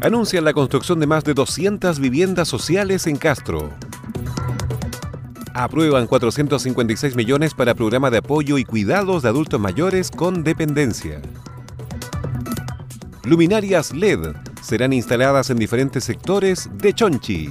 Anuncian la construcción de más de 200 viviendas sociales en Castro. Aprueban 456 millones para programa de apoyo y cuidados de adultos mayores con dependencia. Luminarias LED serán instaladas en diferentes sectores de Chonchi.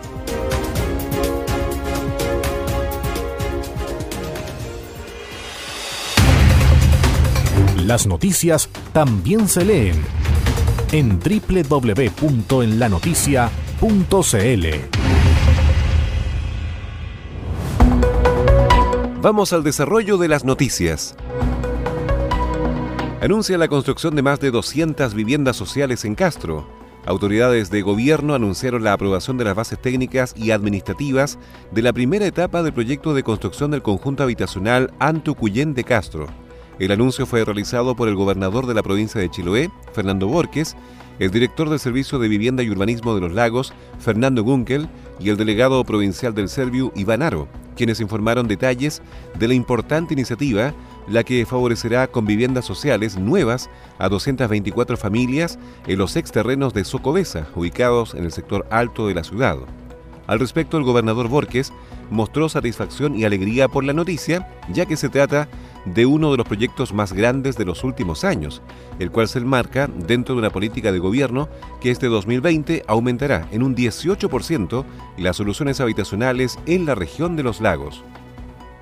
Las noticias también se leen en www.enlanoticia.cl. Vamos al desarrollo de las noticias. Anuncia la construcción de más de 200 viviendas sociales en Castro. Autoridades de gobierno anunciaron la aprobación de las bases técnicas y administrativas de la primera etapa del proyecto de construcción del conjunto habitacional Antucuyén de Castro. El anuncio fue realizado por el gobernador de la provincia de Chiloé, Fernando Borges, el director del Servicio de Vivienda y Urbanismo de los Lagos, Fernando Gunkel, y el delegado provincial del Serviu, Iván Aro, quienes informaron detalles de la importante iniciativa, la que favorecerá con viviendas sociales nuevas a 224 familias en los exterrenos de Socobesa, ubicados en el sector alto de la ciudad. Al respecto, el gobernador Borges mostró satisfacción y alegría por la noticia, ya que se trata de uno de los proyectos más grandes de los últimos años, el cual se enmarca dentro de una política de gobierno que este 2020 aumentará en un 18% las soluciones habitacionales en la región de los lagos.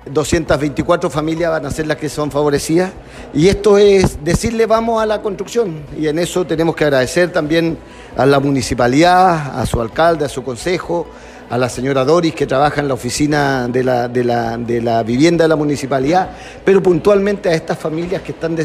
224 familias van a ser las que son favorecidas y esto es decirle vamos a la construcción y en eso tenemos que agradecer también a la municipalidad, a su alcalde, a su consejo, a la señora Doris que trabaja en la oficina de la, de la, vivienda de la municipalidad, pero puntualmente a estas familias que están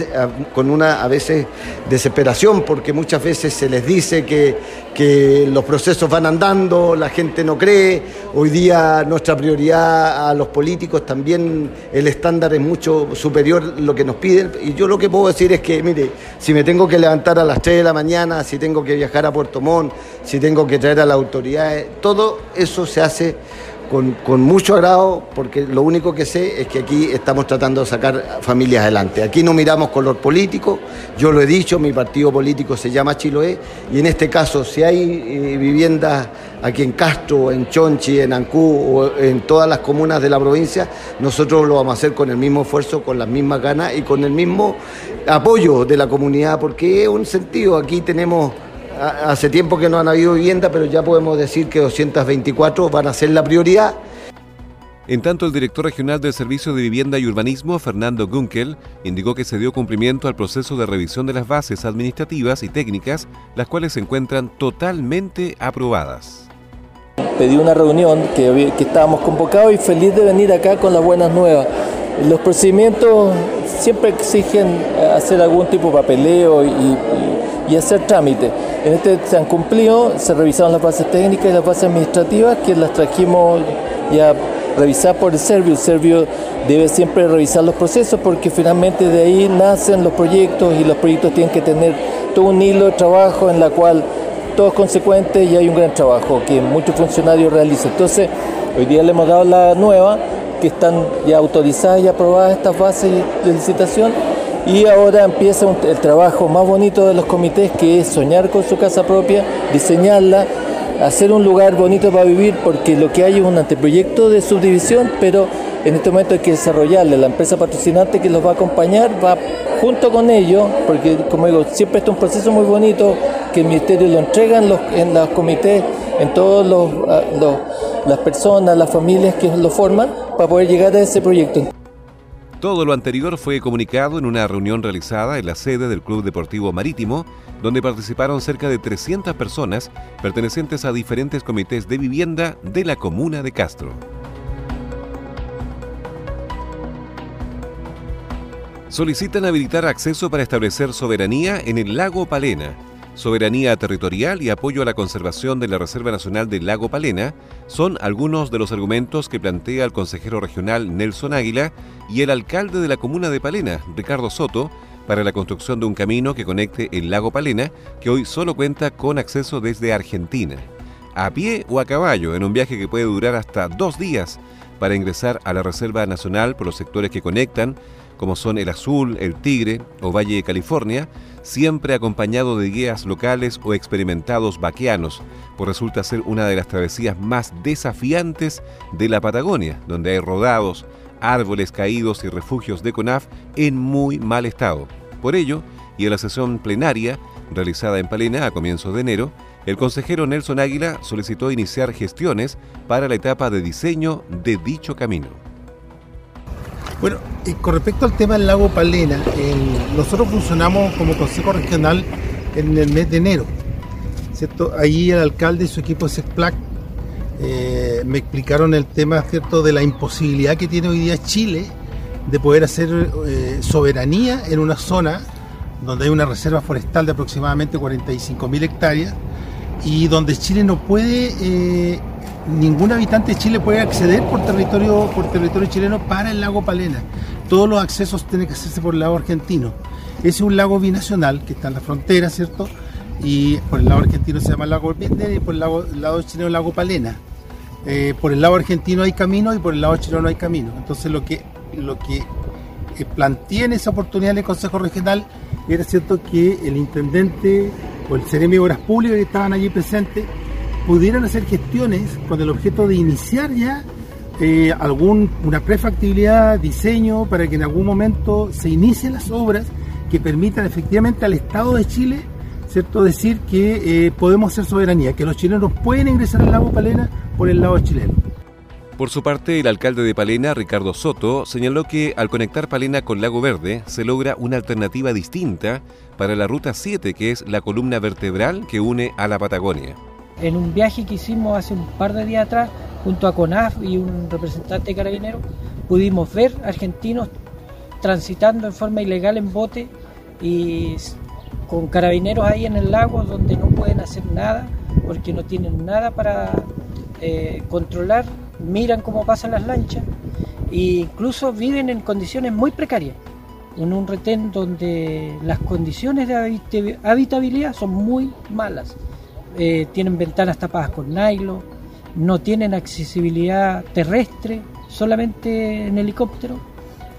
con una a veces desesperación porque muchas veces se les dice que, que los procesos van andando, la gente no cree, hoy día nuestra prioridad a los políticos también el estándar es mucho superior lo que nos piden. Y yo lo que puedo decir es que, mire, si me tengo que levantar a las 3 de la mañana, si tengo que viajar a Puerto Montt, si tengo que traer a las autoridades, todo eso eso se hace con, mucho agrado porque lo único que sé es que aquí estamos tratando de sacar familias adelante. Aquí no miramos color político, yo lo he dicho, mi partido político se llama Chiloé y en este caso si hay eh, viviendas aquí en Castro, en Chonchi, en Ancú o en todas las comunas de la provincia, nosotros lo vamos a hacer con el mismo esfuerzo, con las mismas ganas y con el mismo apoyo de la comunidad porque es un sentido, aquí tenemos Hace tiempo que no han habido vivienda, pero ya podemos decir que 224 van a ser la prioridad. En tanto, el director regional del Servicio de Vivienda y Urbanismo, Fernando Gunkel, indicó que se dio cumplimiento al proceso de revisión de las bases administrativas y técnicas, las cuales se encuentran totalmente aprobadas. Pedí una reunión que, estábamos convocados y feliz de venir acá con las buenas nuevas. Los procedimientos siempre exigen hacer algún tipo de papeleo y y hacer trámite. En este se han cumplido, se revisaron las bases técnicas y las bases administrativas que las trajimos ya revisadas por el Servio. El Servio debe siempre revisar los procesos porque finalmente de ahí nacen los proyectos y los proyectos tienen que tener todo un hilo de trabajo en la cual todo es consecuente y hay un gran trabajo que muchos funcionarios realizan. Entonces, hoy día le hemos dado la nueva, que están ya autorizadas y aprobadas estas bases de licitación y ahora empieza el trabajo más bonito de los comités, que es soñar con su casa propia, diseñarla, hacer un lugar bonito para vivir, porque lo que hay es un anteproyecto de subdivisión, pero en este momento hay que desarrollarle. La empresa patrocinante que los va a acompañar va junto con ellos, porque como digo, siempre está un proceso muy bonito que el Ministerio lo entrega en los, en los comités, en todas ah, las personas, las familias que lo forman, para poder llegar a ese proyecto. Todo lo anterior fue comunicado en una reunión realizada en la sede del Club Deportivo Marítimo, donde participaron cerca de 300 personas pertenecientes a diferentes comités de vivienda de la comuna de Castro. Solicitan habilitar acceso para establecer soberanía en el lago Palena soberanía territorial y apoyo a la conservación de la Reserva Nacional del Lago Palena son algunos de los argumentos que plantea el consejero regional Nelson Águila y el alcalde de la comuna de Palena, Ricardo Soto, para la construcción de un camino que conecte el lago Palena, que hoy solo cuenta con acceso desde Argentina, a pie o a caballo, en un viaje que puede durar hasta dos días para ingresar a la Reserva Nacional por los sectores que conectan como son el Azul, el Tigre o Valle de California, siempre acompañado de guías locales o experimentados vaqueanos, pues resulta ser una de las travesías más desafiantes de la Patagonia, donde hay rodados, árboles caídos y refugios de CONAF en muy mal estado. Por ello, y en la sesión plenaria realizada en Palena a comienzos de enero, el consejero Nelson Águila solicitó iniciar gestiones para la etapa de diseño de dicho camino. Bueno, con respecto al tema del lago Palena, nosotros funcionamos como Consejo Regional en el mes de enero. ¿cierto? Ahí el alcalde y su equipo de SECPLAC eh, me explicaron el tema ¿cierto? de la imposibilidad que tiene hoy día Chile de poder hacer eh, soberanía en una zona donde hay una reserva forestal de aproximadamente 45.000 hectáreas y donde Chile no puede eh, ningún habitante de Chile puede acceder por territorio, por territorio chileno para el lago Palena. Todos los accesos tienen que hacerse por el lado argentino. es un lago binacional que está en la frontera, ¿cierto? Y por el lado argentino se llama lago Binder y por el lado, lado chileno el lago Palena. Eh, por el lado argentino hay camino y por el lado chileno no hay camino. Entonces lo que, lo que eh, planteé en esa oportunidad en el Consejo Regional era cierto que el intendente o el Ceremi Obras Públicas que estaban allí presentes pudieran hacer gestiones con el objeto de iniciar ya eh, algún, una prefactibilidad, diseño, para que en algún momento se inicien las obras que permitan efectivamente al Estado de Chile ¿cierto? decir que eh, podemos ser soberanía, que los chilenos pueden ingresar al lago Palena por el lado chileno. Por su parte, el alcalde de Palena, Ricardo Soto, señaló que al conectar Palena con Lago Verde se logra una alternativa distinta para la Ruta 7, que es la columna vertebral que une a la Patagonia. En un viaje que hicimos hace un par de días atrás junto a CONAF y un representante de carabineros, pudimos ver argentinos transitando en forma ilegal en bote y con carabineros ahí en el lago donde no pueden hacer nada porque no tienen nada para eh, controlar, miran cómo pasan las lanchas e incluso viven en condiciones muy precarias, en un retén donde las condiciones de habitabilidad son muy malas. Eh, tienen ventanas tapadas con nylon, no tienen accesibilidad terrestre, solamente en helicóptero.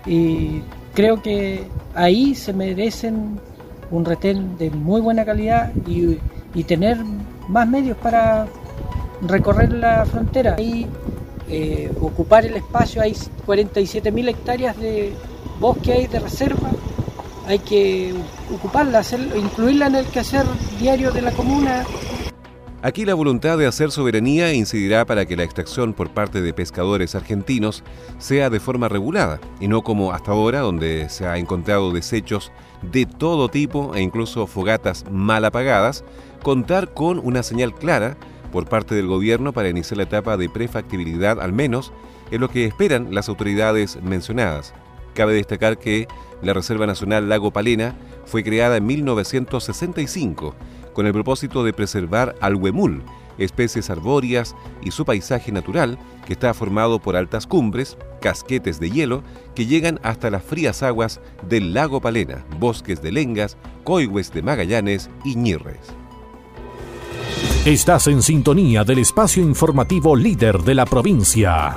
Y creo que ahí se merecen un retén de muy buena calidad y, tener más medios para recorrer la frontera y eh, ocupar el espacio. Hay 47.000 hectáreas de bosque ahí de reserva. Hay que ocuparla, incluirla en el quehacer diario de la comuna Aquí la voluntad de hacer soberanía incidirá para que la extracción por parte de pescadores argentinos sea de forma regulada y no como hasta ahora donde se ha encontrado desechos de todo tipo e incluso fogatas mal apagadas, contar con una señal clara por parte del gobierno para iniciar la etapa de prefactibilidad al menos es lo que esperan las autoridades mencionadas. Cabe destacar que la Reserva Nacional Lago Palena fue creada en 1965 con el propósito de preservar al huemul, especies arbóreas y su paisaje natural, que está formado por altas cumbres, casquetes de hielo que llegan hasta las frías aguas del lago Palena, bosques de lengas, coigües de Magallanes y ñirres. Estás en sintonía del espacio informativo líder de la provincia.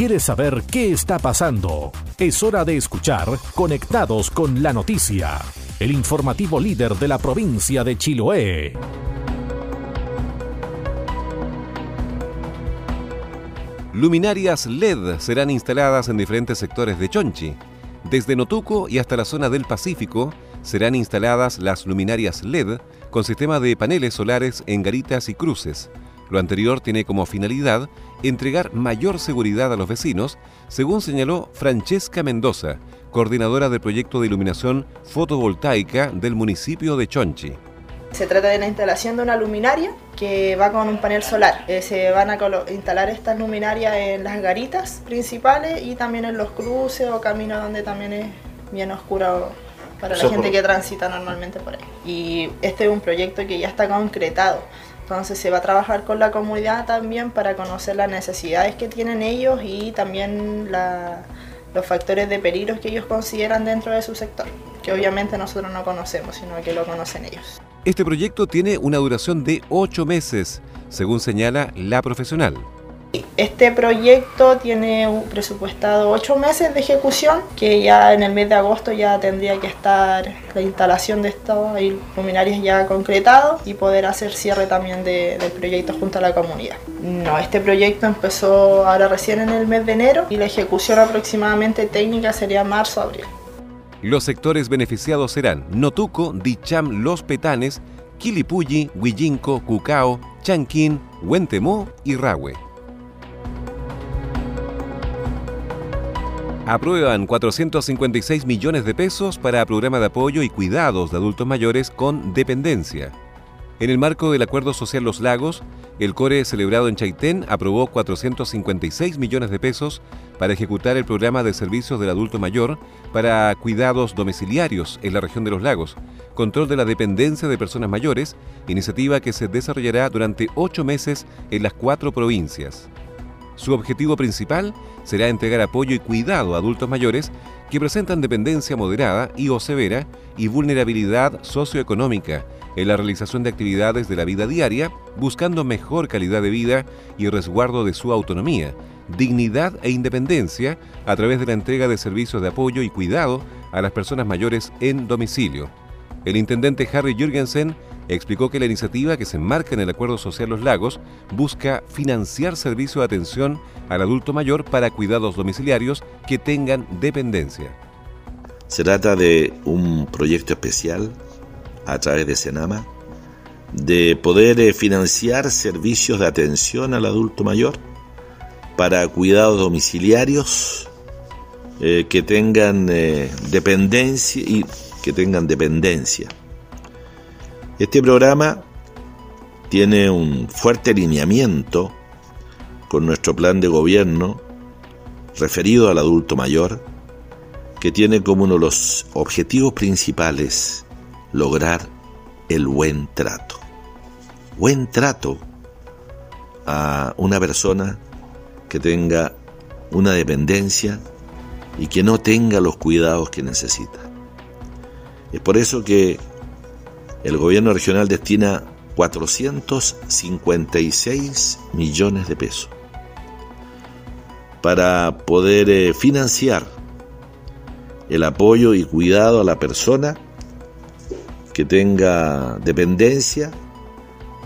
¿Quieres saber qué está pasando? Es hora de escuchar Conectados con la Noticia, el informativo líder de la provincia de Chiloé. Luminarias LED serán instaladas en diferentes sectores de Chonchi. Desde Notuco y hasta la zona del Pacífico serán instaladas las luminarias LED con sistema de paneles solares en garitas y cruces. Lo anterior tiene como finalidad entregar mayor seguridad a los vecinos, según señaló Francesca Mendoza, coordinadora del proyecto de iluminación fotovoltaica del municipio de Chonchi. Se trata de la instalación de una luminaria que va con un panel solar. Eh, se van a instalar estas luminarias en las garitas principales y también en los cruces o caminos donde también es bien oscuro para la gente que transita normalmente por ahí. Y este es un proyecto que ya está concretado. Entonces se va a trabajar con la comunidad también para conocer las necesidades que tienen ellos y también los factores de peligro que ellos consideran dentro de su sector, que obviamente nosotros no conocemos, sino que lo conocen ellos. Este proyecto tiene una duración de ocho meses, según señala la profesional. Este proyecto tiene presupuestado ocho meses de ejecución, que ya en el mes de agosto ya tendría que estar la instalación de estos luminarias ya concretado y poder hacer cierre también del proyecto junto a la comunidad. No, este proyecto empezó ahora recién en el mes de enero y la ejecución aproximadamente técnica sería marzo-abril. Los sectores beneficiados serán Notuco, Dicham, Los Petanes, Quilipulli, Huillinco, Cucao, Chanquín, Huentemó y Rahue. Aprueban 456 millones de pesos para programa de apoyo y cuidados de adultos mayores con dependencia. En el marco del Acuerdo Social Los Lagos, el CORE celebrado en Chaitén aprobó 456 millones de pesos para ejecutar el programa de servicios del adulto mayor para cuidados domiciliarios en la región de los lagos, control de la dependencia de personas mayores, iniciativa que se desarrollará durante ocho meses en las cuatro provincias. Su objetivo principal será entregar apoyo y cuidado a adultos mayores que presentan dependencia moderada y o severa y vulnerabilidad socioeconómica en la realización de actividades de la vida diaria, buscando mejor calidad de vida y resguardo de su autonomía, dignidad e independencia a través de la entrega de servicios de apoyo y cuidado a las personas mayores en domicilio. El intendente Harry Jürgensen explicó que la iniciativa que se enmarca en el Acuerdo Social Los Lagos busca financiar servicios de atención al adulto mayor para cuidados domiciliarios que tengan dependencia. Se trata de un proyecto especial a través de Senama de poder eh, financiar servicios de atención al adulto mayor para cuidados domiciliarios eh, que tengan eh, dependencia y que tengan dependencia. Este programa tiene un fuerte alineamiento con nuestro plan de gobierno referido al adulto mayor, que tiene como uno de los objetivos principales lograr el buen trato. Buen trato a una persona que tenga una dependencia y que no tenga los cuidados que necesita. Es por eso que el gobierno regional destina 456 millones de pesos para poder eh, financiar el apoyo y cuidado a la persona que tenga dependencia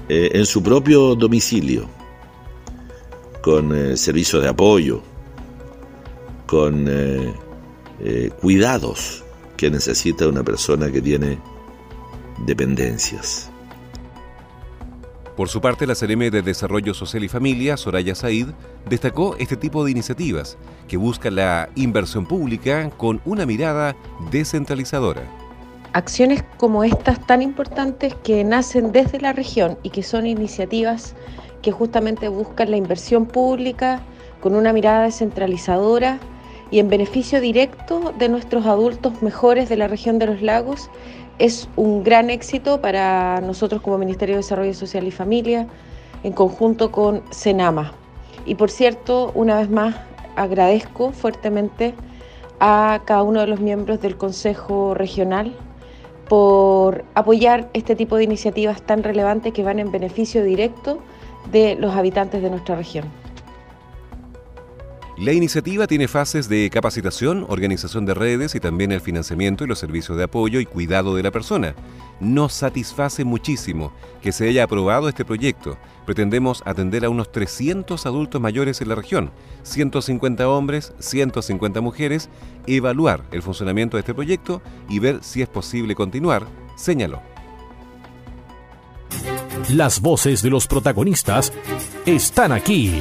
eh, en su propio domicilio, con eh, servicios de apoyo, con eh, cuidados que necesita una persona que tiene dependencias. Por su parte, la CRM de Desarrollo Social y Familia, Soraya Said, destacó este tipo de iniciativas que buscan la inversión pública con una mirada descentralizadora. Acciones como estas tan importantes que nacen desde la región y que son iniciativas que justamente buscan la inversión pública con una mirada descentralizadora y en beneficio directo de nuestros adultos mejores de la región de los lagos es un gran éxito para nosotros como Ministerio de Desarrollo Social y Familia, en conjunto con Senama. Y por cierto, una vez más agradezco fuertemente a cada uno de los miembros del Consejo Regional por apoyar este tipo de iniciativas tan relevantes que van en beneficio directo de los habitantes de nuestra región. La iniciativa tiene fases de capacitación, organización de redes y también el financiamiento y los servicios de apoyo y cuidado de la persona. Nos satisface muchísimo que se haya aprobado este proyecto. Pretendemos atender a unos 300 adultos mayores en la región, 150 hombres, 150 mujeres, evaluar el funcionamiento de este proyecto y ver si es posible continuar, señaló. Las voces de los protagonistas están aquí.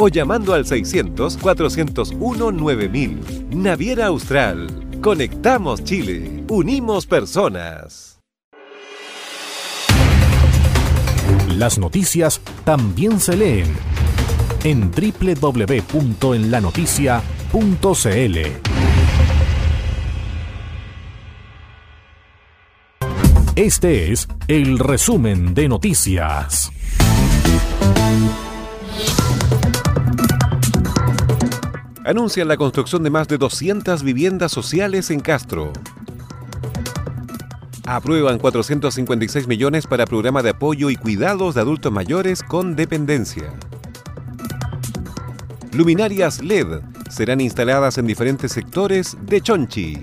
o llamando al 600-401-9000. Naviera Austral. Conectamos Chile. Unimos personas. Las noticias también se leen en www.enlanoticia.cl. Este es el resumen de noticias. Anuncian la construcción de más de 200 viviendas sociales en Castro. Aprueban 456 millones para programa de apoyo y cuidados de adultos mayores con dependencia. Luminarias LED serán instaladas en diferentes sectores de Chonchi.